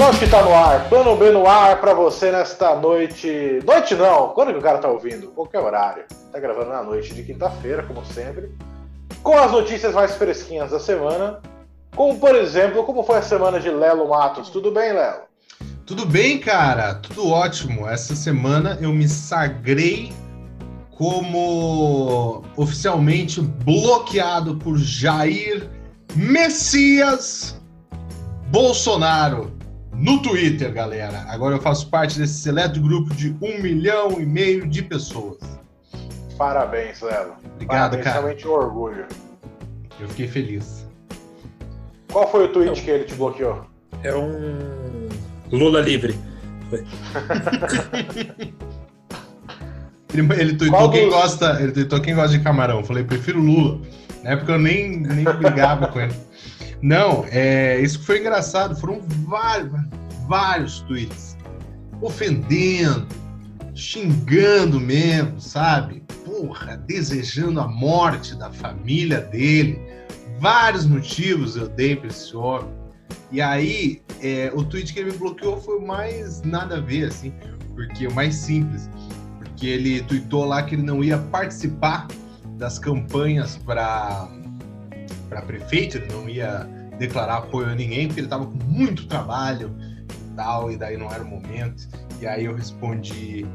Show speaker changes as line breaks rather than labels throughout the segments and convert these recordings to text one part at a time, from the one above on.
Lógico que tá no ar. Plano B no ar pra você nesta noite. Noite não, quando que o cara tá ouvindo? Qualquer horário. Tá gravando na noite de quinta-feira, como sempre. Com as notícias mais fresquinhas da semana. Como, por exemplo, como foi a semana de Lelo Matos? Tudo bem, Lelo?
Tudo bem, cara? Tudo ótimo. Essa semana eu me sagrei como oficialmente bloqueado por Jair Messias Bolsonaro no Twitter, galera. Agora eu faço parte desse seleto grupo de um milhão e meio de pessoas.
Parabéns, Lelo.
Obrigado,
Parabéns,
cara.
Realmente um orgulho.
Eu fiquei feliz.
Qual foi o tweet que ele te bloqueou?
É um Lula livre.
Ele, ele tweetou
Qual
quem
dos-
gosta, ele tweetou quem gosta de camarão. Eu falei, prefiro Lula. Na época eu nem, nem brigava com ele. Não, é, isso foi engraçado. Foram vários, vários tweets. Ofendendo, xingando mesmo, sabe? Porra, desejando a morte da família dele. Vários motivos eu dei pra esse homem. E aí, é, o tweet que ele me bloqueou foi o mais nada a ver, assim, porque o mais simples. Porque ele tweetou lá que ele não ia participar das campanhas para para prefeito, ele não ia declarar apoio a ninguém, porque ele estava com muito trabalho e tal, e daí não era o momento. E aí eu respondi: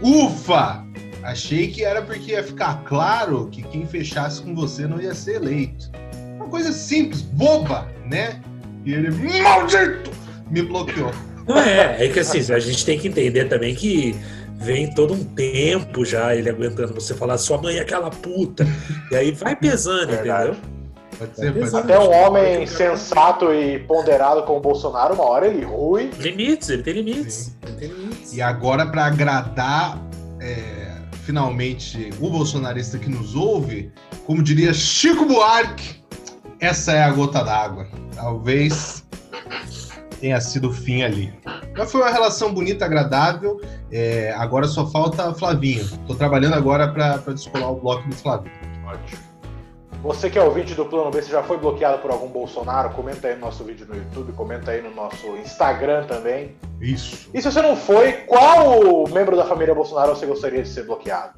Ufa! Achei que era porque ia ficar claro que quem fechasse com você não ia ser eleito. Uma coisa simples, boba, né? E ele, maldito! Me bloqueou.
Não é, é que assim, a gente tem que entender também que vem todo um tempo já ele aguentando você falar sua mãe é aquela puta. E aí vai pesando,
Verdade.
entendeu?
Pode ser, pode ser.
Até um homem sensato e ponderado como o Bolsonaro, uma hora ele rui.
Limites, ele tem limites.
Sim.
Ele tem limites.
E agora, para agradar é, finalmente o bolsonarista que nos ouve, como diria Chico Buarque, essa é a gota d'água. Talvez tenha sido o fim ali. Mas foi uma relação bonita, agradável. é, agora só falta Flavinho. Tô trabalhando agora para descolar o bloco do Flavinho.
Ótimo. Você que é ouvinte do Plano B, você já foi bloqueado por algum Bolsonaro? Comenta aí no nosso vídeo no YouTube, comenta aí no nosso Instagram também.
Isso.
E se você não foi, qual membro da família Bolsonaro você gostaria de ser bloqueado?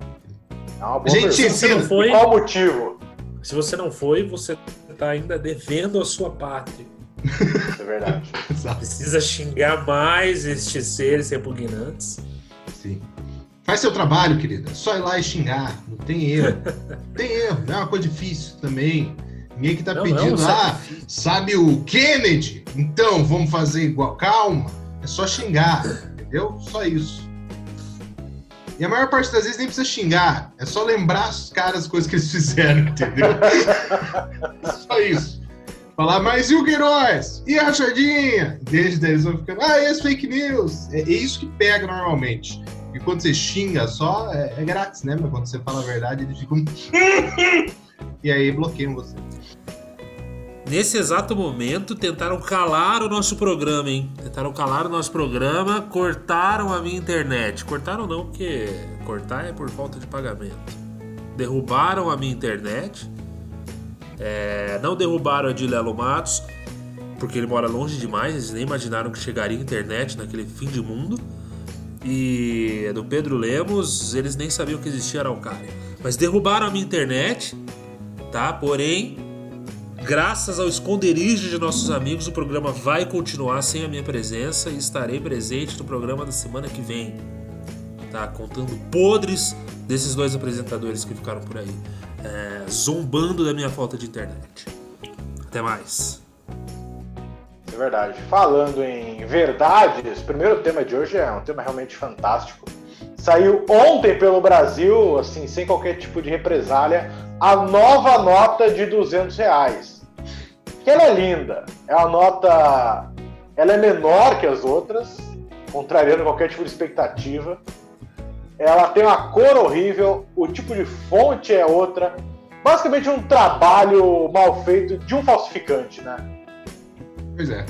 É uma boa
Gente,
pergunta.
Se você não foi,
qual motivo?
se você não foi, você tá ainda devendo a sua pátria.
Isso é verdade.
Precisa xingar mais estes seres repugnantes.
Sim. Faz seu trabalho, querida. É Só ir lá e xingar. Não tem erro. Não tem erro. Não é uma coisa difícil também. Ninguém que tá
Não,
pedindo,
não,
ah, sabe o Kennedy? Então vamos fazer igual. Calma. É só xingar. Entendeu? Só isso. E a maior parte das vezes nem precisa xingar. É só lembrar os caras as coisas que eles fizeram, entendeu? só isso. Falar, mas e o Queiroz? E a Rachadinha? Desde daí eles vão ficando, ah, esse fake news. É, é isso que pega normalmente. E quando você xinga só, é, é grátis, né? Mas quando você fala a verdade, eles ficam. e aí bloqueiam você.
Nesse exato momento, tentaram calar o nosso programa, hein? Tentaram calar o nosso programa, cortaram a minha internet. Cortaram não, porque cortar é por falta de pagamento. Derrubaram a minha internet. É, não derrubaram a de Lelo Matos, porque ele mora longe demais. Eles nem imaginaram que chegaria internet naquele fim de mundo. E do Pedro Lemos, eles nem sabiam que existia Araucária. Mas derrubaram a minha internet, tá? Porém, Graças ao esconderijo de nossos amigos, o programa vai continuar sem a minha presença e estarei presente no programa da semana que vem. Tá? Contando podres desses dois apresentadores que ficaram por aí, é, zombando da minha falta de internet. Até mais.
É verdade. Falando em verdades, o primeiro tema de hoje é um tema realmente fantástico. Saiu ontem pelo Brasil, assim, sem qualquer tipo de represália, a nova nota de 200 reais. Que ela é linda. É uma nota... Ela é menor que as outras, contrariando qualquer tipo de expectativa. Ela tem uma cor horrível, o tipo de fonte é outra. Basicamente um trabalho mal feito de um falsificante, né?
Pois é.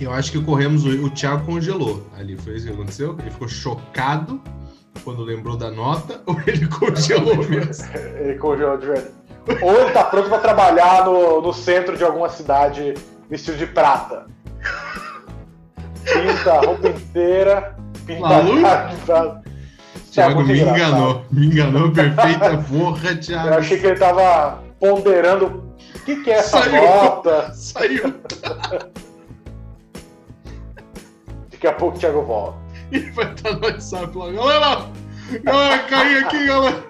Eu acho que corremos, o, o Thiago congelou ali. Foi isso que aconteceu? Ele ficou chocado quando lembrou da nota ou ele congelou mesmo?
Ele congelou de verdade. Ou ele tá pronto pra trabalhar no, no centro de alguma cidade vestido de prata. puta, a roupa inteira pintada de fralda.
Thiago me engraçado. enganou. Me enganou, perfeita porra, Thiago.
Eu achei que ele tava ponderando o que, que é essa Saiu. nota.
Saiu.
Daqui a pouco o Thiago volta.
Ele vai estar no WhatsApp lá. Galera, galera, caí aqui, galera.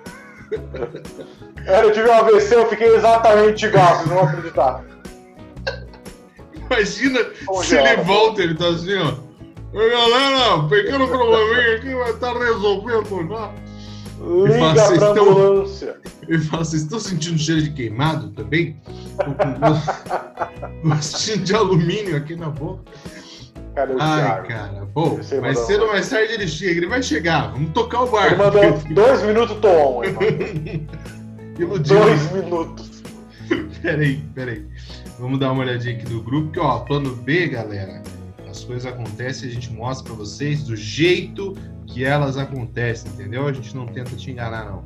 Eu tive um AVC, eu fiquei exatamente igual, vocês não vão acreditar.
Imagina se ele volta, ele tá assim, ó. Oi, galera, pequeno probleminha aqui vai estar tá resolvendo já.
Liga fala, pra estão... ambulância.
Fala, vocês estão sentindo cheiro de queimado também? Gostinho de alumínio aqui na boca.
O
Ai, cara. Bom, mais cedo ou mais tarde ele chega, ele vai chegar. Vamos tocar o barco. Ele
mandou dois minutos, tô on.
Iludido.
Dois minutos.
peraí, peraí. Vamos dar uma olhadinha aqui do grupo, que ó, plano B, galera. As coisas acontecem, a gente mostra para vocês do jeito que elas acontecem, entendeu? A gente não tenta te enganar, não.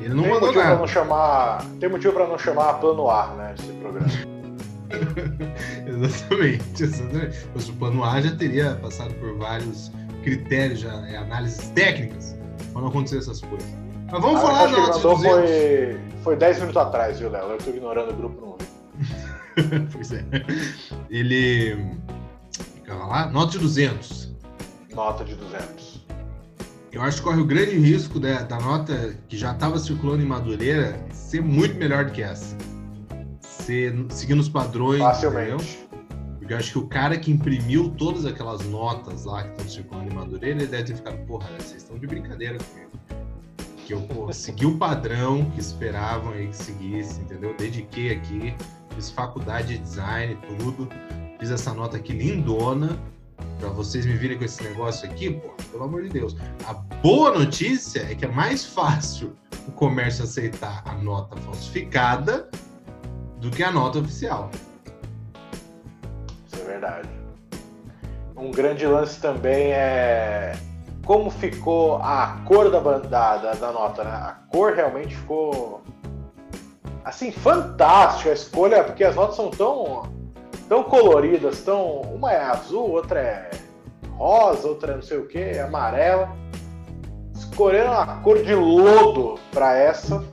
Ele não tem mandou motivo nada. Pra não chamar, tem motivo para não chamar plano A, né, esse programa.
exatamente, exatamente. Mas o plano A já teria passado por vários critérios, já, é, análises técnicas, para não acontecer essas coisas. Mas vamos ah, falar da nota
de 200. Foi, foi 10 minutos atrás, viu, Léo? Eu tô ignorando o grupo no
pois é. Ele. Calma lá, nota de 200.
Nota de 200.
Eu acho que corre o grande risco da, da nota que já estava circulando em Madureira ser muito melhor do que essa. Ser, seguindo os padrões.
Facilmente.
Porque eu acho que o cara que imprimiu todas aquelas notas lá que estão circulando em Madureira, ele deve ter ficado, porra, vocês estão de brincadeira comigo. Que eu pô, segui o padrão que esperavam aí que seguisse, entendeu? Dediquei aqui fiz faculdade de design, tudo. Fiz essa nota aqui lindona. Pra vocês me virem com esse negócio aqui, pô, pelo amor de Deus. A boa notícia é que é mais fácil o comércio aceitar a nota falsificada do que a nota oficial.
Isso é verdade. Um grande lance também é como ficou a cor da, da, da nota, né? A cor realmente ficou assim, fantástica a escolha, porque as notas são tão, tão coloridas, tão. Uma é azul, outra é rosa, outra é não sei o que, é amarela. Escolheram a cor de lodo para essa.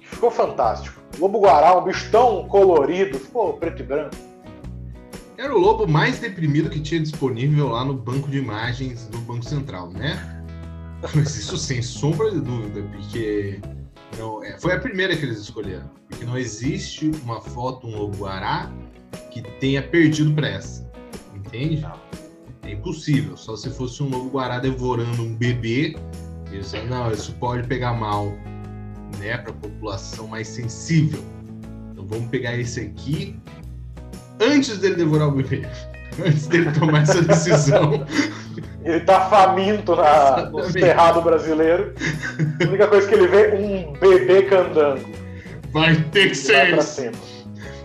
Ficou fantástico. Lobo Guará, um bicho tão colorido, ficou preto e branco.
Era o lobo mais deprimido que tinha disponível lá no banco de imagens do Banco Central, né? Mas isso sem sombra de dúvida, porque não, é, foi a primeira que eles escolheram. Porque não existe uma foto, um lobo-guará, que tenha perdido para essa. Entende? É impossível. Só se fosse um lobo-guará devorando um bebê. Isso, não, isso pode pegar mal né, para a população mais sensível. Então vamos pegar esse aqui antes dele devorar o bebê. Antes dele tomar essa decisão.
Ele tá faminto na, no cerrado brasileiro. A única coisa que ele vê um bebê cantando.
Vai ter que ser isso.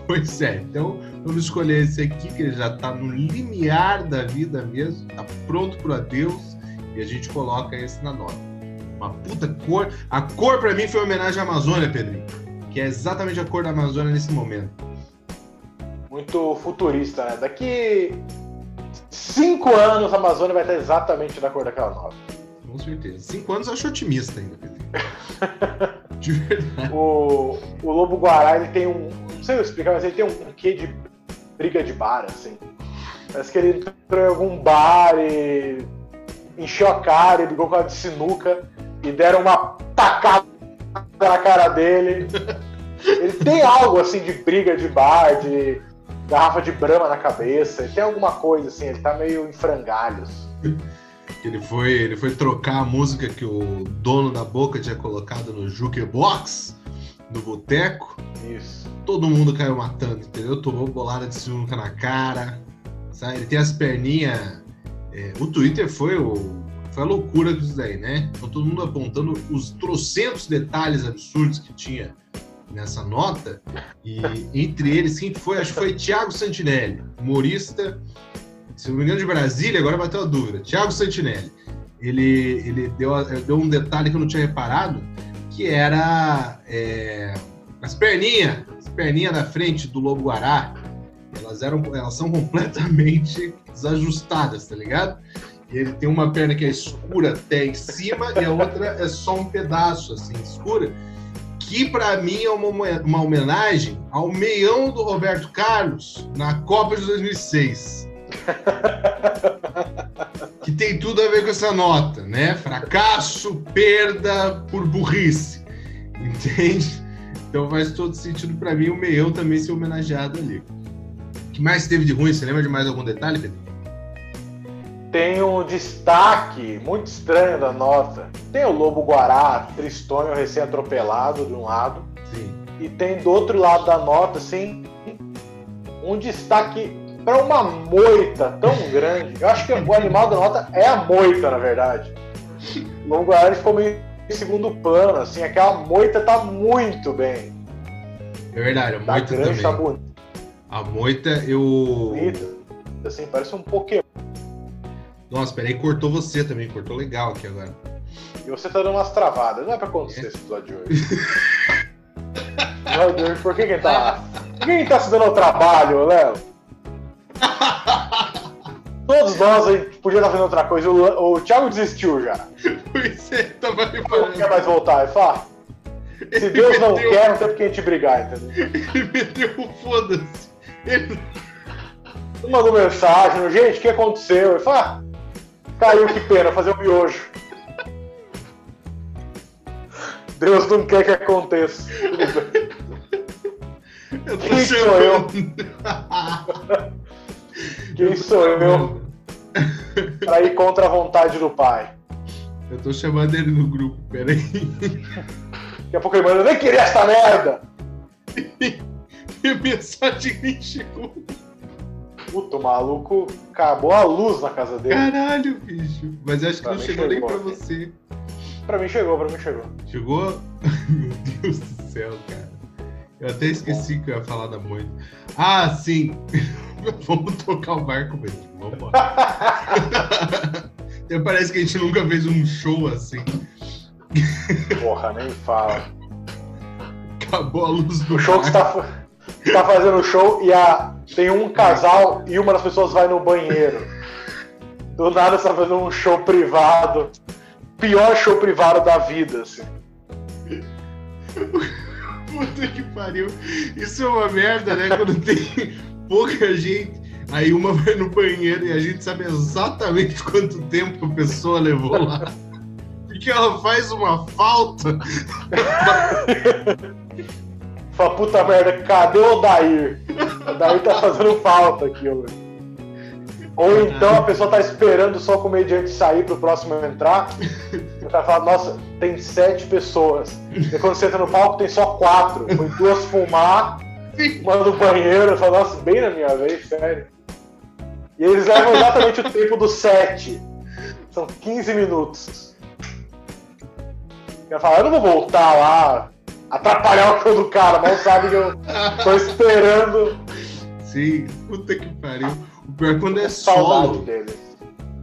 Pois é, então vamos escolher esse aqui, que ele já tá no limiar da vida mesmo, tá pronto pro adeus, e a gente coloca esse na nota. Uma puta cor. A cor para mim foi uma homenagem à Amazônia, Pedrinho, que é exatamente a cor da Amazônia nesse momento.
Muito futurista, né? Daqui cinco anos a Amazônia vai estar exatamente da cor daquela nova.
Com certeza. Cinco anos eu acho otimista ainda, De
verdade. O, o Lobo Guará, ele tem um. Não sei explicar, mas ele tem um quê de briga de bar, assim. Parece que ele entrou em algum bar e encheu a cara e ligou com a de sinuca e deram uma tacada na cara dele. Ele tem algo assim de briga de bar, de garrafa de brama na cabeça. Ele tem alguma coisa assim, ele tá meio em frangalhos.
Ele foi, ele foi trocar a música que o dono da boca tinha colocado no jukebox, no boteco.
Isso.
Todo mundo caiu matando, entendeu? Tomou bolada de sinuca na cara. Sabe? Ele tem as perninhas. É, o Twitter foi, o, foi a loucura disso daí, né? Então todo mundo apontando os trocentos detalhes absurdos que tinha nessa nota, e entre eles, quem foi? Acho que foi Tiago Santinelli, humorista, se não me engano, de Brasília, agora bateu a dúvida. Tiago Santinelli. Ele, ele deu, deu um detalhe que eu não tinha reparado, que era é, as perninhas, as perninhas da frente do Lobo Guará. Elas, eram, elas são completamente desajustadas, tá ligado? E ele tem uma perna que é escura até em cima e a outra é só um pedaço, assim, escura. Que para mim é uma, uma homenagem ao meião do Roberto Carlos na Copa de 2006. que tem tudo a ver com essa nota, né? Fracasso, perda por burrice. Entende? Então faz todo sentido para mim o meião também ser homenageado ali. O que mais teve de ruim? Você lembra de mais algum detalhe, Pedro?
Tem um destaque muito estranho da nota. Tem o Lobo Guará, tristonho, recém-atropelado de um lado.
Sim.
E tem do outro lado da nota, assim, um destaque para uma moita tão grande. Eu acho que o animal da nota é a moita, na verdade. O Lobo Guará ficou meio em segundo plano, assim, aquela moita tá muito bem.
É verdade, a
Tá
moita
grande,
também.
tá bonita,
A moita, eu.
assim, parece um Pokémon.
Nossa, peraí, cortou você também, cortou legal aqui agora.
E você tá dando umas travadas. Não é pra acontecer esse episódio de hoje. Meu Deus, por que quem tá. Que quem tá se dando ao trabalho, Léo? Todos nós a gente podia estar fazendo outra coisa. O, o Thiago desistiu já.
Pois é, tava
Não quer mais voltar. Ele fala, "Ah, se Deus não quer, não tem por que a gente brigar, entendeu?
Ele meteu o foda-se. Ele...
Mandou mensagem, gente, o que aconteceu? Ele fala, ah, caiu, que pena, fazer um miojo. Deus não quer que aconteça.
Eu tô
Quem sou eu? Quem sou eu pra ir contra a vontade do pai?
Eu tô chamando ele no grupo, peraí.
Daqui a pouco ele manda, eu nem queria essa merda!
E a mensagem nem chegou.
Puta, o maluco acabou a luz na casa dele.
Caralho, bicho. Mas eu acho que
Pra
não
mim
chegou nem
chegou.
pra você.
Pra mim chegou, pra mim chegou.
Chegou? Meu Deus do céu, cara. Eu até esqueci que eu ia falar da moita. Ah, sim. Vamos tocar o barco mesmo. Vamos embora. Até parece que a gente nunca fez um show assim.
Porra, nem fala.
Acabou a luz do
O show que você
barco.
tá, você tá fazendo o show e a, tem um casal e uma das pessoas vai no banheiro. Do nada você tá fazendo um show privado. Pior show privado da vida, assim.
Puta que pariu. Isso é uma merda, né? Quando tem pouca gente. Aí uma vai no banheiro e a gente sabe exatamente quanto tempo a pessoa levou lá. Porque ela faz uma falta.
Fala, puta merda, cadê o Odair? O Odair tá fazendo falta aqui, ó. Ou então a pessoa tá esperando só o comediante sair pro próximo entrar. E o cara fala, nossa, tem sete pessoas. E quando você entra no palco, tem só quatro. Foi duas fumar, uma no banheiro. Eu falo, nossa, bem na minha vez, sério. E eles levam exatamente o tempo do sete. São 15 minutos. O cara fala, eu não vou voltar lá, atrapalhar o show do cara, mal sabe que eu tô esperando
Sim, puta que pariu. Pior é quando é solo.
dele.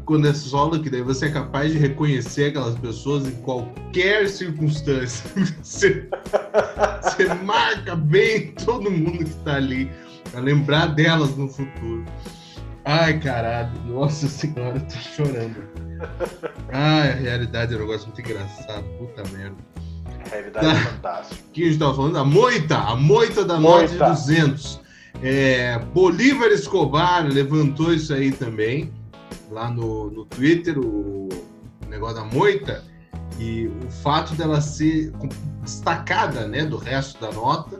Quando é solo, que daí você é capaz de reconhecer aquelas pessoas em qualquer circunstância. Você, você marca bem todo mundo que tá ali, pra lembrar delas no futuro. Ai, caralho, nossa senhora, eu tô chorando. Ai, a realidade é um negócio muito engraçado, puta merda.
A realidade é fantástica.
O que a gente tava falando? A moita, a moita da
Moita.
200. É, Bolívar Escobar levantou isso aí também, lá no, no Twitter, o, negócio da moita, e o fato dela ser destacada né, do resto da nota.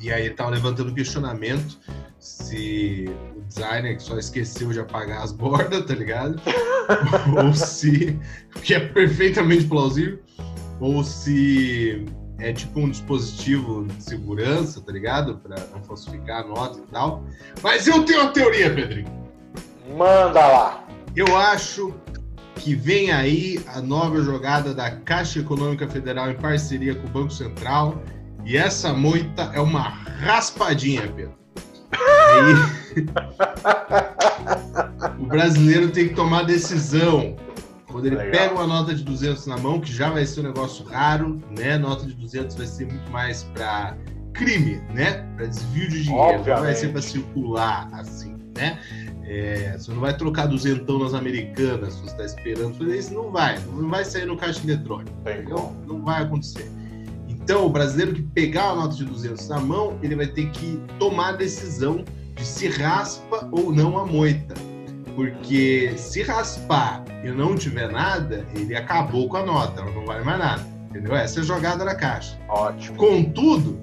E aí tava levantando questionamento se o designer que só esqueceu de apagar as bordas, tá ligado? ou se. que é perfeitamente plausível ou se é tipo um dispositivo de segurança, tá ligado? Pra não falsificar a nota e tal. Mas eu tenho uma teoria, Pedrinho.
Manda lá.
Eu acho que vem aí a nova jogada da Caixa Econômica Federal em parceria com o Banco Central. E essa moita é uma raspadinha, Pedro. Aí, o brasileiro tem que tomar decisão. Quando ele
Legal.
pega uma nota de 200 na mão, que já vai ser um negócio raro, né? Nota de 200 vai ser muito mais para crime, né? Para desvio de dinheiro. Obviamente. Não vai ser para circular assim, né? É, você não vai trocar duzentão nas americanas, se você está esperando fazer isso, não vai. Não vai sair no caixa eletrônico. Não, não vai acontecer. Então, o brasileiro que pegar a nota de 200 na mão, ele vai ter que tomar a decisão de se raspa ou não a moita. Porque se raspar e não tiver nada, ele acabou com a nota, ela não vale mais nada. Entendeu? Essa é a jogada na caixa.
Ótimo.
Contudo,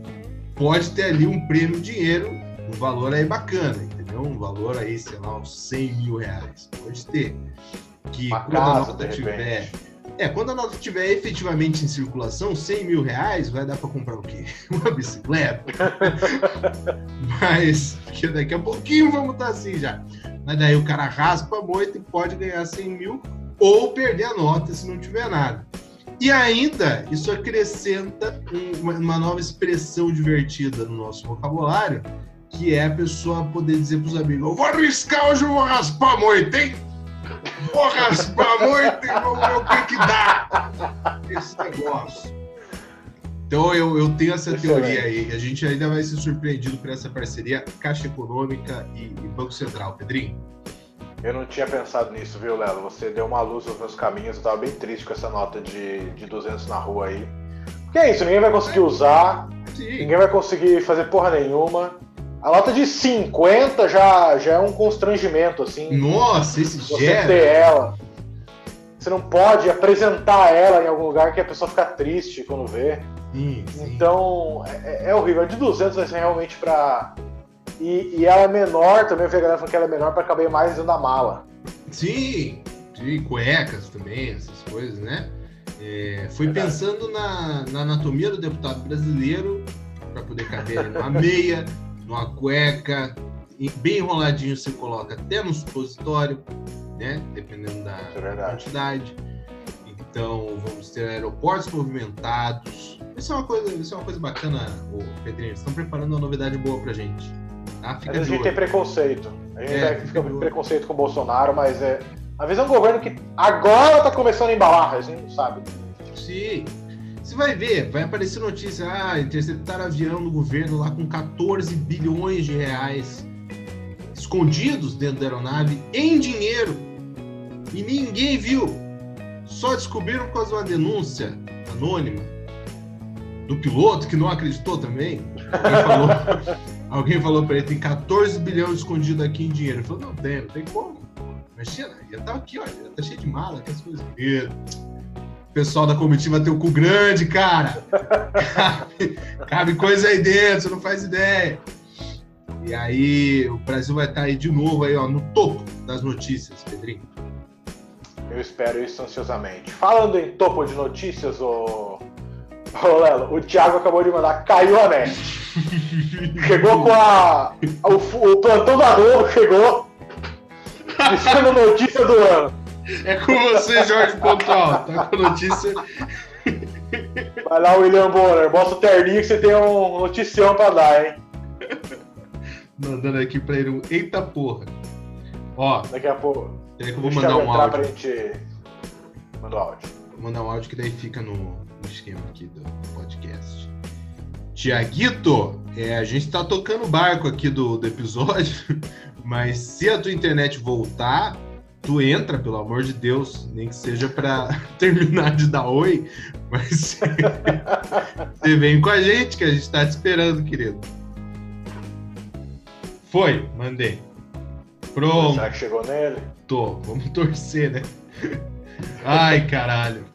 pode ter ali um prêmio dinheiro, um valor aí bacana, entendeu? Um valor aí, sei lá, uns 100 mil reais. Pode ter. Que
Uma
quando
casa,
a nota tiver. É, quando a nota estiver efetivamente em circulação, 100 mil reais vai dar para comprar o quê? Uma bicicleta? Mas, porque daqui a pouquinho vamos estar assim já. Mas daí o cara raspa a moita e pode ganhar 100 mil ou perder a nota se não tiver nada. E ainda, isso acrescenta uma, uma nova expressão divertida no nosso vocabulário, que é a pessoa poder dizer para os amigos: Eu vou arriscar hoje, eu vou raspar a moita, hein? Vou raspar a moita e vou ver o que, que dá esse negócio. Então eu, eu tenho essa teoria aí. A gente ainda vai ser surpreendido por essa parceria Caixa Econômica e, e Banco Central. Pedrinho?
Eu não tinha pensado nisso, viu, Lelo? Você deu uma luz nos meus caminhos. Eu tava bem triste com essa nota de, de 200 na rua aí. Porque é isso, ninguém vai conseguir usar, Sim. ninguém vai conseguir fazer porra nenhuma. A nota de 50 já, já é um constrangimento, assim.
Nossa, esse
você gera. ter ela. Você não pode apresentar ela em algum lugar que a pessoa fica triste quando vê.
Sim, sim.
Então, é, é, horrível. A de 200 vai ser realmente pra e, e ela é menor também, eu vi a galera falando que ela é menor para caber mais dentro da mala.
Sim, de cuecas também, essas coisas, né? É, Verdade. pensando na, na, anatomia do deputado brasileiro para poder caber numa meia, numa cueca, bem enroladinho você coloca até no supositório, né? Dependendo da é quantidade. Então vamos ter aeroportos movimentados. Isso é uma coisa, isso é uma coisa bacana, o Pedrinho. Estão preparando uma novidade boa pra gente.
Ah, a gente tem preconceito. A gente é, fica com preconceito com o Bolsonaro, mas é. Às vezes é um governo que agora tá começando a embalar, a gente não sabe.
Sim. Você vai ver, vai aparecer notícia, ah, interceptaram avião do governo lá com 14 bilhões de reais escondidos dentro da aeronave em dinheiro. E ninguém viu. Só descobriram por causa de uma denúncia anônima do piloto, que não acreditou também. Alguém falou, Alguém falou para ele, tem 14 bilhões escondido aqui em dinheiro. Ele falou, não tem, não tem como. Imagina, já tá aqui, ó, já tá cheio de mala, que as coisas. O pessoal da comitiva tem o cu grande, cara. cabe, cabe coisa aí dentro, você não faz ideia. E aí, o Brasil vai estar tá aí de novo aí, ó, no topo das notícias, Pedrinho.
Eu espero isso ansiosamente. Falando em topo de notícias, o, ô Lelo, o Thiago acabou de mandar, caiu a net. Chegou com a. O, o plantão da Globo chegou. Dizendo notícia do ano.
É com você, Jorge Pontual. Tá com notícia.
Vai lá, William Bonner. Bota o terninho que você tem um noticião pra dar, hein?
Mandando aqui pra ele um eita porra. Ó.
Daqui a pouco.
Peraí que eu vou mandar um áudio.
Pra gente... Manda um áudio.
Vou mandar um áudio que daí fica no, no esquema aqui do podcast. Tiaguito, é, a gente tá tocando barco aqui do, do episódio, mas se a tua internet voltar, tu entra, pelo amor de Deus, nem que seja para terminar de dar oi, mas você vem com a gente, que a gente tá te esperando, querido. Foi, mandei. Pronto.
Será que chegou nele?
Tô, vamos torcer, né? Ai, caralho.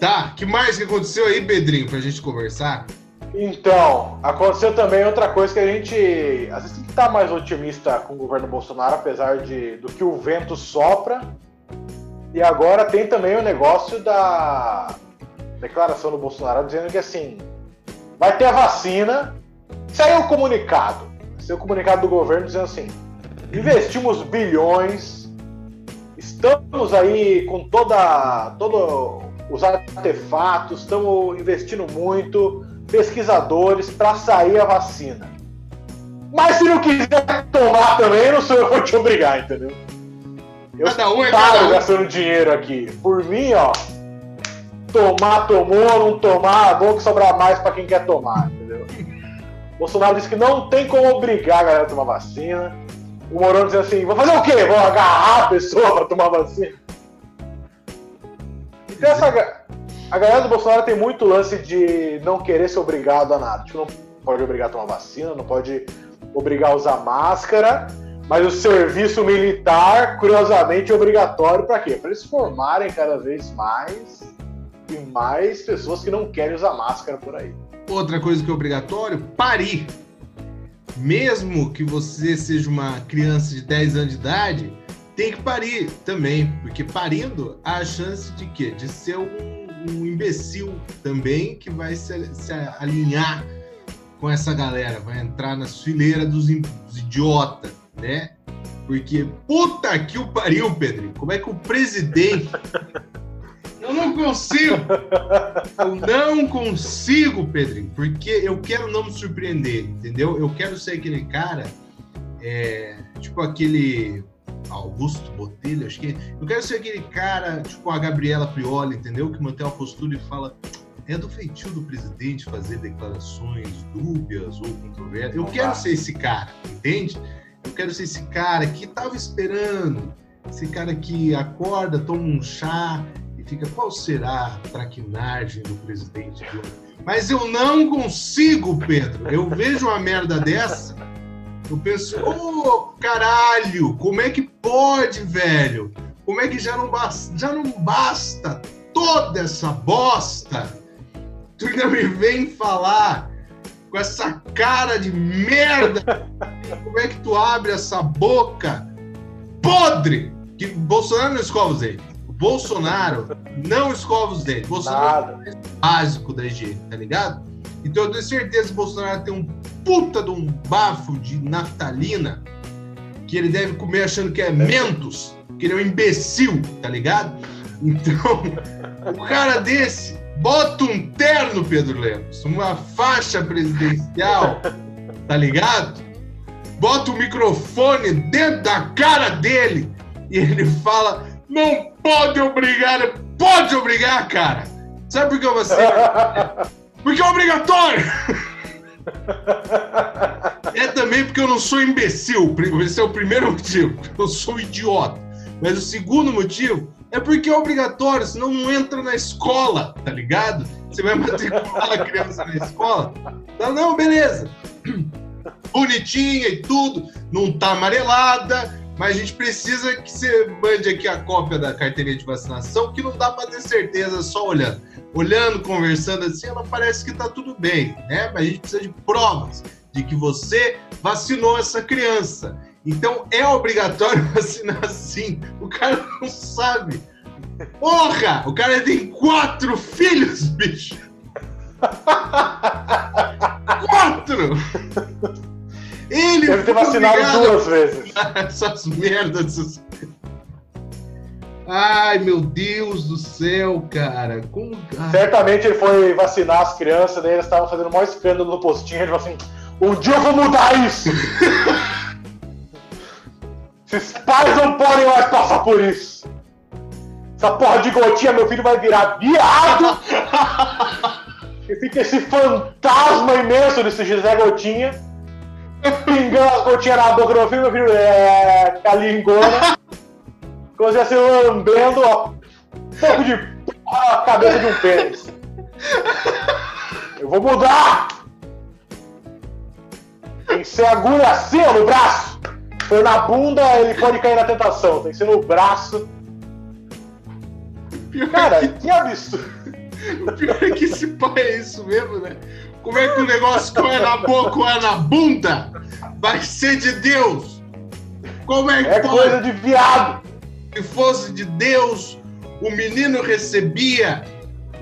Tá, que mais que aconteceu aí, Pedrinho, pra gente conversar?
Então, aconteceu também outra coisa que a gente às vezes tem que estar mais otimista com o governo Bolsonaro, apesar de do que o vento sopra. E agora tem também o negócio da declaração do Bolsonaro dizendo que assim vai ter a vacina. Saiu o comunicado, saiu o comunicado do governo dizendo assim: investimos bilhões, estamos aí com toda todo os artefatos, estamos investindo muito pesquisadores para sair a vacina. Mas se não quiser tomar também, não sou eu que vou te obrigar, entendeu? Eu cada um é cada um. gastando dinheiro aqui. Por mim, ó, tomar, tomou, não tomar, é bom que sobrar mais para quem quer tomar, entendeu? Bolsonaro disse que não tem como obrigar a galera a tomar vacina. O Mourão dizendo assim: vou fazer o quê? Vou agarrar a pessoa para tomar vacina? Então, essa, a galera do Bolsonaro tem muito lance de não querer ser obrigado a nada. Tipo, não pode obrigar a tomar vacina, não pode obrigar a usar máscara, mas o serviço militar, curiosamente, é obrigatório para quê? Para eles formarem cada vez mais e mais pessoas que não querem usar máscara por aí.
Outra coisa que é obrigatório, parir. Mesmo que você seja uma criança de 10 anos de idade, tem que parir também, porque parindo há a chance de quê? De ser um, um imbecil também que vai se, se, alinhar com essa galera, vai entrar na fileira dos, dos idiotas, né? Porque puta que o pariu, Pedro. Como é que o presidente eu não consigo. Eu não consigo, Pedrinho, porque eu quero não me surpreender, entendeu? Eu quero ser aquele cara, é, tipo aquele Augusto Botelho, acho que. Eu quero ser aquele cara, tipo a Gabriela Prioli, entendeu? Que mantém uma postura e fala. É do feitio do presidente fazer declarações dúbias ou controversas. Eu quero ser esse cara, entende? Eu quero ser esse cara que tava esperando. Esse cara que acorda, toma um chá e fica, qual será a traquinagem do presidente? Mas eu não consigo, Pedro. Eu vejo uma merda dessa eu penso, ô oh, caralho, como é que pode, velho? Como é que já não basta, já não basta toda essa bosta? Tu ainda me vem falar com essa cara de merda. Como é que tu abre essa boca podre? Que Bolsonaro não escova os dentes. O Bolsonaro não escova os dentes. Bolsonaro Nada. é básico da higiene, tá ligado? Então eu tenho certeza que o Bolsonaro tem um puta de um bafo de naftalina que ele deve comer achando que é mentos, que ele é um imbecil, tá ligado? Então, o cara desse bota um terno, Pedro Lemos, uma faixa presidencial, tá ligado? Bota o microfone dentro da cara dele e ele fala: não pode obrigar, pode obrigar, cara. Sabe por que você? Porque é obrigatório! É também porque eu não sou imbecil. Esse é o primeiro motivo. Eu sou idiota. Mas o segundo motivo é porque é obrigatório, senão não entra na escola, tá ligado? Você vai matricular a criança na escola? Não, não, beleza. Bonitinha e tudo, não tá amarelada, mas a gente precisa que você mande aqui a cópia da carteirinha de vacinação, que não dá para ter certeza só olhando olhando, conversando assim, ela parece que está tudo bem, né? Mas a gente precisa de provas de que você vacinou essa criança. Então é obrigatório vacinar sim. O cara não sabe. Porra! O cara tem quatro filhos, bicho! quatro! Ele
Deve ter vacinado duas vezes.
Essas merdas, Ai, meu Deus do céu, cara. Como...
Certamente ele foi vacinar as crianças, daí eles estavam fazendo o maior escândalo no postinho. Ele falou assim: um dia eu vou mudar isso! Esses pais não podem mais passar por isso! Essa porra de gotinha, meu filho vai virar viado! e fica esse fantasma imenso desse José Gotinha, pingando as gotinhas na boca do meu filho, meu filho é. calingona como se estivesse lambendo ó, um pouco de porra na cabeça de um pênis. Eu vou mudar! Tem que ser agulha assim, ó, no braço. Foi na bunda, ele pode cair na tentação. Tem que ser no braço. Cara, que, que absurdo.
O pior é que esse pai é isso mesmo, né? Como é que o negócio que é na boca ou é na bunda vai ser de Deus? Como é que
É coisa de viado
se fosse de Deus, o menino recebia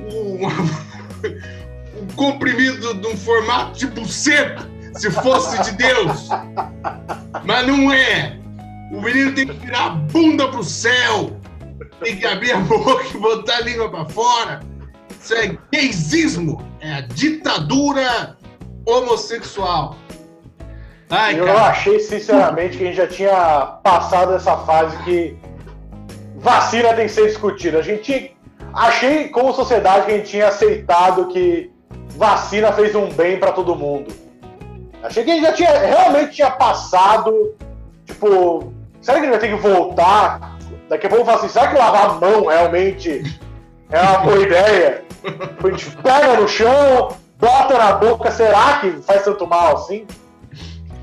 um, um comprimido de um formato de buceta, se fosse de Deus. Mas não é. O menino tem que virar a bunda pro céu, tem que abrir a boca e botar a língua para fora. Isso é gaysismo, é a ditadura homossexual.
Ai, eu cara. achei, sinceramente, que a gente já tinha passado essa fase que vacina tem que ser discutida. A gente achei como sociedade que a gente tinha aceitado que vacina fez um bem para todo mundo. Achei que ele já tinha realmente tinha passado. Tipo, será que ele vai ter que voltar? Daqui a pouco eu falo assim, será que lavar a mão realmente é uma boa ideia? A gente pega no chão, bota na boca, será que faz tanto mal assim?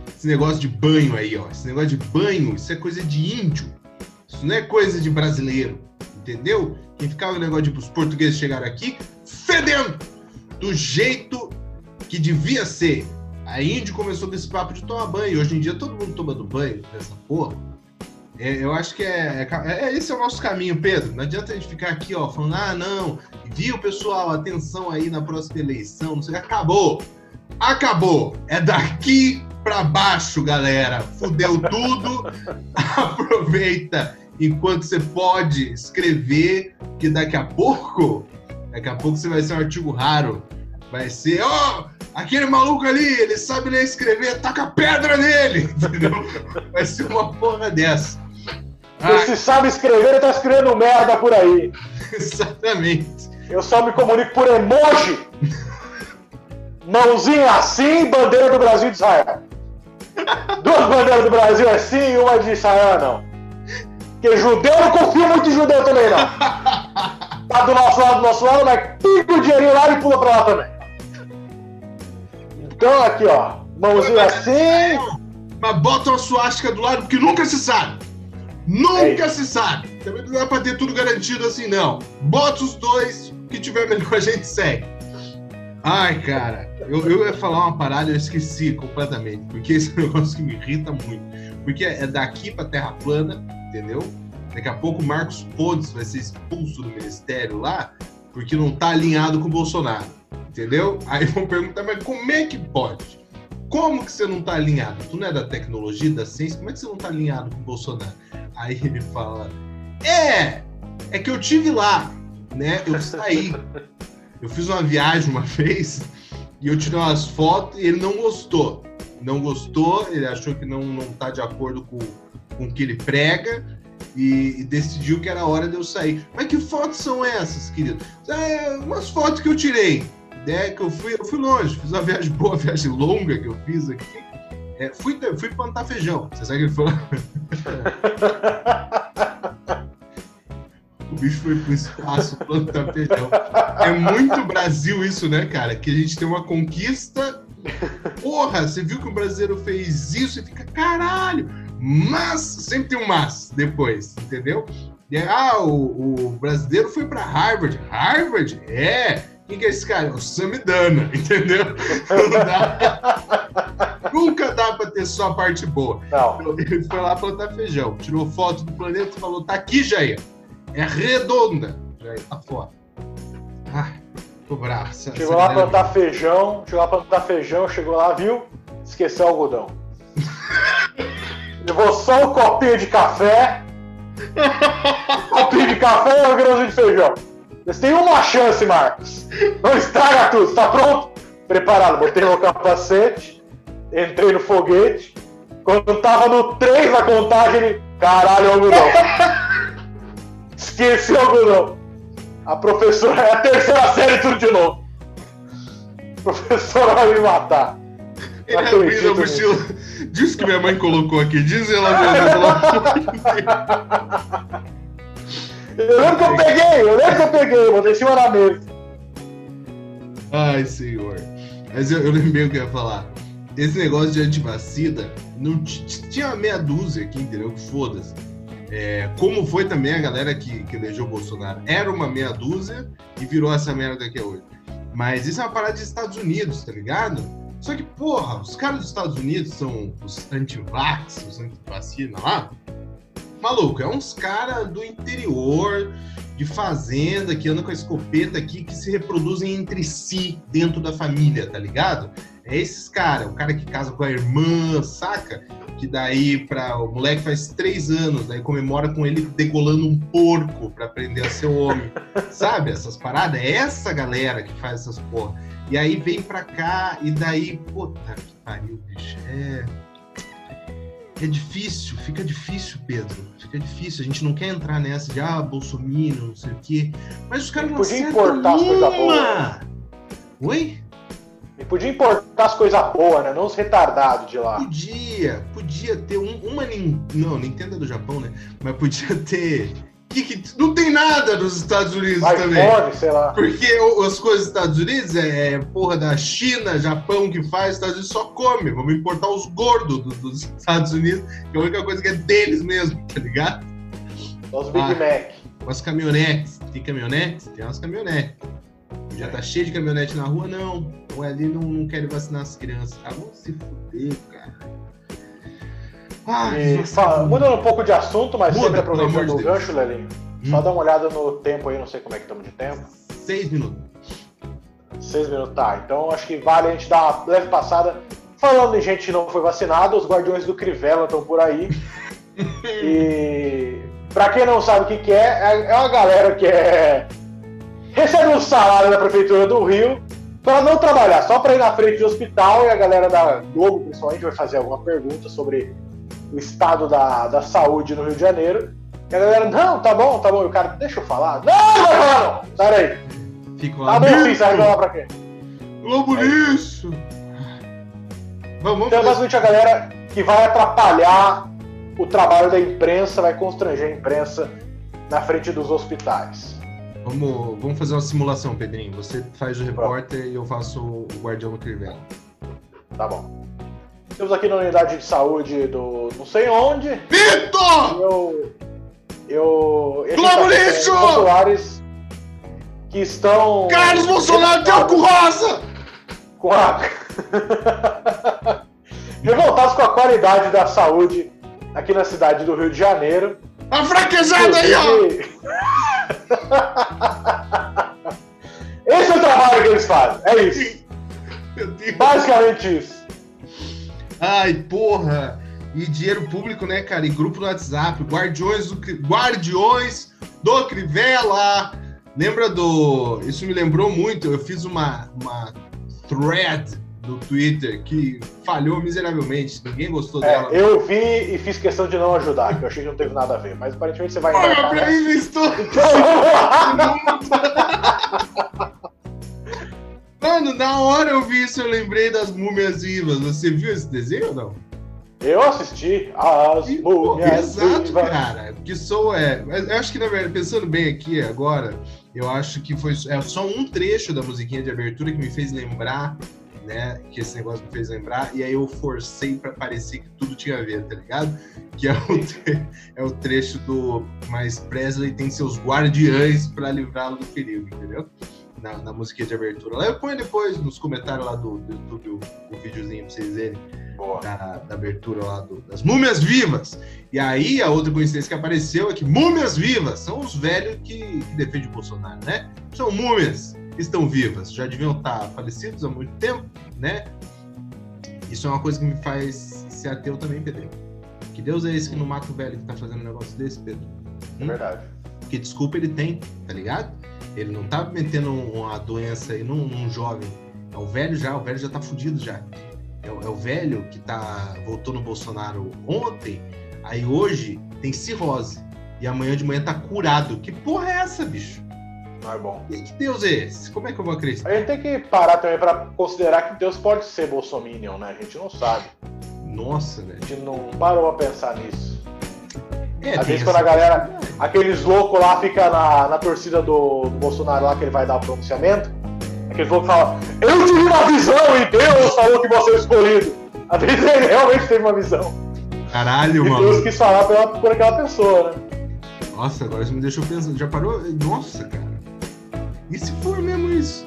Esse negócio de banho aí, ó. Esse negócio de banho, isso é coisa de índio. Isso não é coisa de brasileiro. Entendeu? Quem ficava o negócio de os portugueses chegaram aqui fedendo do jeito que devia ser. A índio começou com esse papo de tomar banho. Hoje em dia todo mundo tomando banho nessa porra. É, eu acho que é, é, é, Esse é o nosso caminho, Pedro. Não adianta a gente ficar aqui, ó, falando, ah, não, viu, pessoal, atenção aí na próxima eleição, não sei. Acabou! Acabou! É daqui pra baixo, galera. Fudeu tudo. Aproveita enquanto você pode escrever, que daqui a pouco, daqui a pouco você vai ser um artigo raro. Vai ser, ó, oh, aquele maluco ali, ele sabe ler e escrever, taca pedra nele, entendeu? Vai ser uma porra dessa.
Ah. Se sabe escrever, ele tá escrevendo merda por aí.
Exatamente.
Eu só me comunico por emoji. Mãozinha assim, bandeira do Brasil e de Israel. Duas bandeiras do Brasil assim e uma de Israel não. Porque judeu não confio muito em judeu também, não. Tá do nosso lado, do nosso lado, mas pica o dinheirinho lá e pula pra lá também. Então aqui, ó. Mãozinha assim.
Mas bota uma suástica do lado, porque nunca se sabe. Nunca é se sabe. Também não dá pra ter tudo garantido assim, não. Bota os dois, que tiver melhor a gente segue. Ai, cara, eu, eu ia falar uma parada e eu esqueci completamente, porque esse é um negócio que me irrita muito. Porque é daqui pra Terra plana, entendeu? Daqui a pouco Marcos Pontes vai ser expulso do ministério lá, porque não tá alinhado com o Bolsonaro, entendeu? Aí vão perguntar, mas como é que pode? Como que você não tá alinhado? Tu não é da tecnologia, da ciência, como é que você não tá alinhado com o Bolsonaro? Aí ele fala: É, é que eu tive lá, né? Eu saí. Eu fiz uma viagem uma vez e eu tirei umas fotos e ele não gostou. Não gostou, ele achou que não, não tá de acordo com, com o que ele prega e, e, decidiu que era hora de eu sair. Mas que fotos são essas, querido? É, umas fotos que eu tirei. Né, que eu fui, eu fui longe, fiz uma viagem boa, uma viagem longa que eu fiz aqui. É, fui, fui plantar feijão. Você sabe o que ele falou? o bicho foi pro espaço plantar feijão. É muito Brasil isso, né, cara? Que a gente tem uma conquista. Porra, você viu que o brasileiro fez isso e fica, caralho! Mas, sempre tem um mas depois, entendeu? E, ah, o, o brasileiro foi para Harvard. Harvard? É! Quem que é esse cara? O Samidana, entendeu? Dá... Nunca dá para ter só a parte boa. Não. Ele foi lá plantar feijão, tirou foto do planeta e falou: tá aqui, Jair. É redonda. Jair, tá fora. Tô bravo.
Chegou lá plantar feijão, chegou lá plantar feijão, chegou lá, viu? Esqueceu o algodão. Levou só um copinho de café. copinho de café e um grãozinho de feijão. Você tem uma chance, Marcos. Não estraga tudo. Está pronto? Preparado. Botei meu capacete, entrei no foguete. Quando tava no 3 na contagem, ele. Caralho, algodão. Esqueci o algodão. A professora. É a terceira série tudo de novo. A professora vai me matar.
Ele abriu a mochila. Diz que minha mãe colocou aqui. Diz ela mesmo.
Eu lembro que eu peguei, eu lembro que eu peguei, botei em cima da mesa.
Ai, senhor. Mas eu, eu lembrei o que eu ia falar. Esse negócio de antivacina, não tinha meia dúzia aqui, entendeu? Foda-se. É, como foi também a galera que, que elegeu o Bolsonaro. Era uma meia dúzia e virou essa merda que é hoje. Mas isso é uma parada dos Estados Unidos, tá ligado? Só que, porra, os caras dos Estados Unidos são os anti-vax, os anti-vacina lá. Maluco, é uns caras do interior, de fazenda, que andam com a escopeta aqui, que se reproduzem entre si, dentro da família, tá ligado? É esses caras, o cara que casa com a irmã, saca? Que daí para o moleque faz três anos, daí comemora com ele degolando um porco para aprender a ser homem, sabe? Essas paradas, é essa galera que faz essas porra. E aí vem pra cá e daí, puta que pariu, bicho, é é difícil, fica difícil, Pedro. Fica difícil. A gente não quer entrar nessa de ah, Bolsonaro, não sei o quê. Mas os caras não
Podia importar as coisas boas.
Oi?
E podia importar as coisas boas, né? Não os retardados de lá.
Podia, podia ter um, uma. Não, Nintendo é do Japão, né? Mas podia ter que, que, não tem nada nos Estados Unidos também.
Pode, sei lá.
Porque as coisas dos Estados Unidos é, é porra da China, Japão que faz, Estados Unidos só come. Vamos importar os gordos do, dos Estados Unidos, que é a única coisa que é deles mesmo, tá ligado?
Os Big ah, Mac.
Umas caminhonetes. Tem caminhonetes? Tem umas caminhonetes. Já tá cheio de caminhonete na rua? Não. Ou ali não, não querem vacinar as crianças. Ah, vamos se fuder, cara.
Ah, e, fala, mudando um pouco de assunto, mas Muda, sempre aproveitando o de gancho, Lelinho. Hum. Só dá uma olhada no tempo aí, não sei como é que estamos de tempo.
Seis minutos.
Seis minutos, tá. Então acho que vale a gente dar uma leve passada. Falando em gente que não foi vacinada, os Guardiões do Crivella estão por aí. e pra quem não sabe o que, que é, é uma galera que é recebe um salário da Prefeitura do Rio para não trabalhar, só para ir na frente do hospital e a galera da Globo, principalmente, vai fazer alguma pergunta sobre o estado da, da saúde no Rio de Janeiro. E a galera, não, tá bom, tá bom. E o cara, deixa eu falar. Não, não vai falar, não. Sai aí.
Fico
lá. Tá bom sim, sai lá pra quê?
Globo.
Vamos, vamos então, basicamente, a galera que vai atrapalhar o trabalho da imprensa, vai constranger a imprensa na frente dos hospitais.
Vamos, vamos fazer uma simulação, Pedrinho. Você faz o repórter Pronto. e eu faço o guardião do Crivella.
Tá bom. Temos aqui na unidade de saúde do não sei onde.
Vitor!
Eu. Eu.
Globo Lixo!
Populares que estão.
Carlos Bolsonaro deu com rosa!
Com a. Revoltados com a qualidade da saúde aqui na cidade do Rio de Janeiro.
A fraquejada aí, ó!
Esse é o trabalho que eles fazem, é isso. Basicamente isso.
Ai, porra! E dinheiro público, né, cara? E grupo no WhatsApp, Guardiões do, Guardiões do Crivella! Lembra do. Isso me lembrou muito. Eu fiz uma, uma thread no Twitter que falhou miseravelmente. Ninguém gostou
é,
dela.
Eu vi e fiz questão de não ajudar, que eu achei que não teve nada a ver. Mas aparentemente você vai.
Olha pra mim, estou. Mano, na hora eu vi isso, eu lembrei das múmias vivas. Você viu esse desenho ou não?
Eu assisti as e, múmias
Exato, vivas. cara. Porque sou, é... Eu acho que, na verdade, pensando bem aqui agora, eu acho que foi é só um trecho da musiquinha de abertura que me fez lembrar, né? Que esse negócio me fez lembrar. E aí eu forcei para parecer que tudo tinha a ver, tá ligado? Que é o, tre... é o trecho do Mas Presley tem seus guardiães para livrá-lo do perigo, entendeu? na, na musiquinha de abertura. Lá eu ponho depois nos comentários lá do, do YouTube o, o videozinho pra vocês verem. Da, da, abertura lá do, das múmias vivas. E aí a outra coincidência que apareceu é que múmias vivas são os velhos que, que defendem o Bolsonaro, né? São múmias estão vivas, já deviam estar falecidos há muito tempo, né? Isso é uma coisa que me faz ser ateu também, Pedro. Que Deus é esse que não mata o velho que tá fazendo um negócio desse, Pedro?
É verdade.
Que desculpa ele tem, tá ligado? Ele não tá metendo uma doença aí num, num jovem. É o velho já, o velho já tá fudido já. É, é, o velho que tá voltou no Bolsonaro ontem, aí hoje tem cirrose. E amanhã de manhã tá curado. Que porra é essa, bicho?
Não é bom.
E que Deus é esse? Como é que eu vou acreditar?
A gente tem que parar também para considerar que Deus pode ser bolsominion, né? A gente não sabe.
Nossa, velho.
A gente não parou a pensar nisso. É, Às vezes quando a galera, aqueles loucos lá fica na, na torcida do, do, Bolsonaro lá que ele vai dar o pronunciamento, aqueles loucos falam, eu tive uma visão e Deus falou que você é escolhido. Às vezes ele realmente teve uma visão.
Caralho,
e
mano.
Deus quis falar pela, por aquela pessoa, né?
Nossa, agora você me deixou pensando, já parou? Nossa, cara. E se for mesmo isso?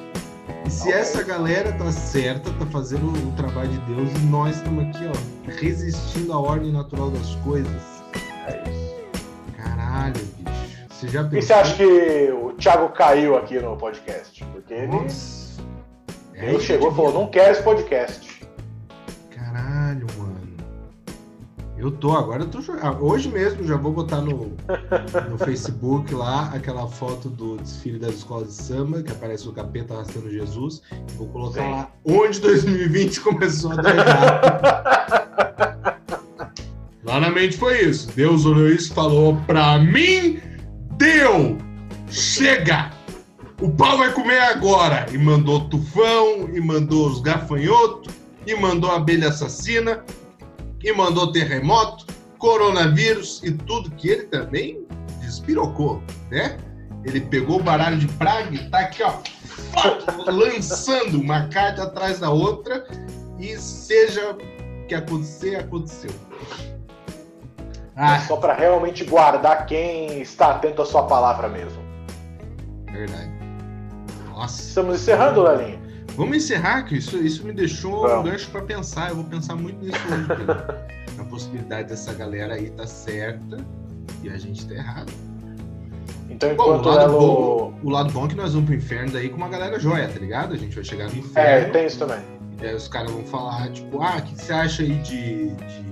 E se essa galera tá certa, tá fazendo o trabalho de Deus e nós estamos aqui, ó, resistindo à ordem natural das coisas?
É isso.
Caralho, bicho. Você já
pensou? E você acha que o Thiago caiu aqui no podcast? Porque ele, Nossa. ele é, chegou e falou: não quero esse podcast.
Caralho, mano. Eu tô, agora eu tô jogando. Hoje mesmo já vou botar no, no Facebook lá aquela foto do desfile das escolas de samba, que aparece o capeta arrastando Jesus. Vou colocar Sim. lá onde 2020 começou a dar errado. Lá na mente foi isso. Deus olhou isso e falou: pra mim, deu! Chega! o pau vai comer agora! E mandou tufão, e mandou os gafanhotos, e mandou abelha assassina, e mandou terremoto, coronavírus e tudo que ele também despirocou, né? Ele pegou o baralho de praga e tá aqui, ó, lançando uma carta atrás da outra e seja o que acontecer, aconteceu.
Ah. Só para realmente guardar quem está atento à sua palavra mesmo.
Verdade.
Nossa. Estamos encerrando, Lelinho.
Vamos encerrar, que isso, isso me deixou Vamos. um gancho para pensar. Eu vou pensar muito nisso hoje. Na possibilidade dessa galera aí tá certa e a gente tá errado.
Então, enquanto
Bom, o, lado bom, o lado bom é que nós vamos pro inferno daí com uma galera joia, tá ligado? A gente vai chegar no inferno.
É, tem isso também.
E aí os caras vão falar, tipo, ah, o que você acha aí de, de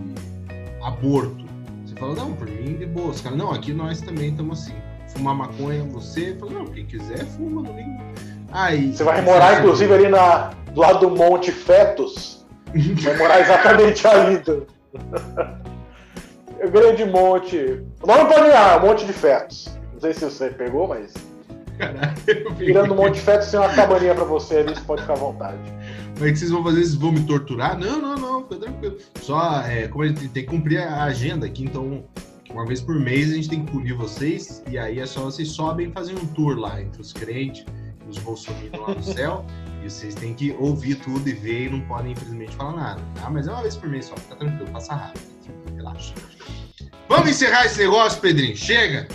aborto? Você fala, não, por mim de boa. Os caras, não, aqui nós também estamos assim. Fumar maconha, você fala, não, quem quiser, fuma, não liga.
Aí, você vai morar, inclusive, ali na, do lado do Monte Fetos. vai morar exatamente ali. Do... grande monte. O nome pode ir, Monte de Fetos. Não sei se você pegou, mas. Caralho, Virando um monte de fetos, tem uma cabaninha pra você ali, você pode ficar à vontade.
Como é que vocês vão fazer? Vocês vão me torturar? Não, não, não, fica tranquilo. Só, é, como a gente tem que cumprir a agenda aqui, então, uma vez por mês a gente tem que punir vocês, e aí é só vocês sobem e fazem um tour lá entre os crentes os bolsominions lá no céu. E vocês têm que ouvir tudo e ver e não podem, infelizmente, falar nada, tá? Mas é uma vez por mês só, fica tranquilo, passa rápido. Relaxa. Vamos encerrar esse negócio, Pedrinho? Chega!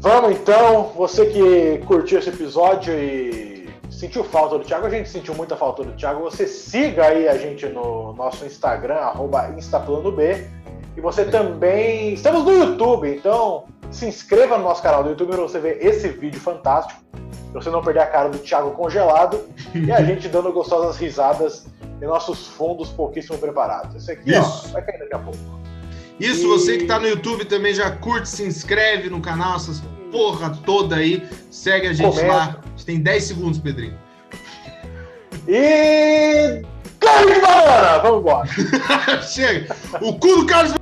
Vamos então, você que curtiu esse episódio e sentiu falta do Thiago, a gente sentiu muita falta do Thiago, você siga aí a gente no nosso Instagram, arroba InstaPlanoB. E você também. Estamos no YouTube, então se inscreva no nosso canal do YouTube para você ver esse vídeo fantástico. Pra você não perder a cara do Thiago congelado e a gente dando gostosas risadas em nossos fundos pouquíssimo preparados. Esse aqui, Isso. ó, vai cair daqui a pouco.
Isso, e... você que tá no YouTube também já curte, se inscreve no canal, essas porra toda aí. Segue a gente Comenta. lá. A gente tem 10 segundos, Pedrinho.
E. Carlos Banana! Vamos embora!
Chega! O cu do Carlos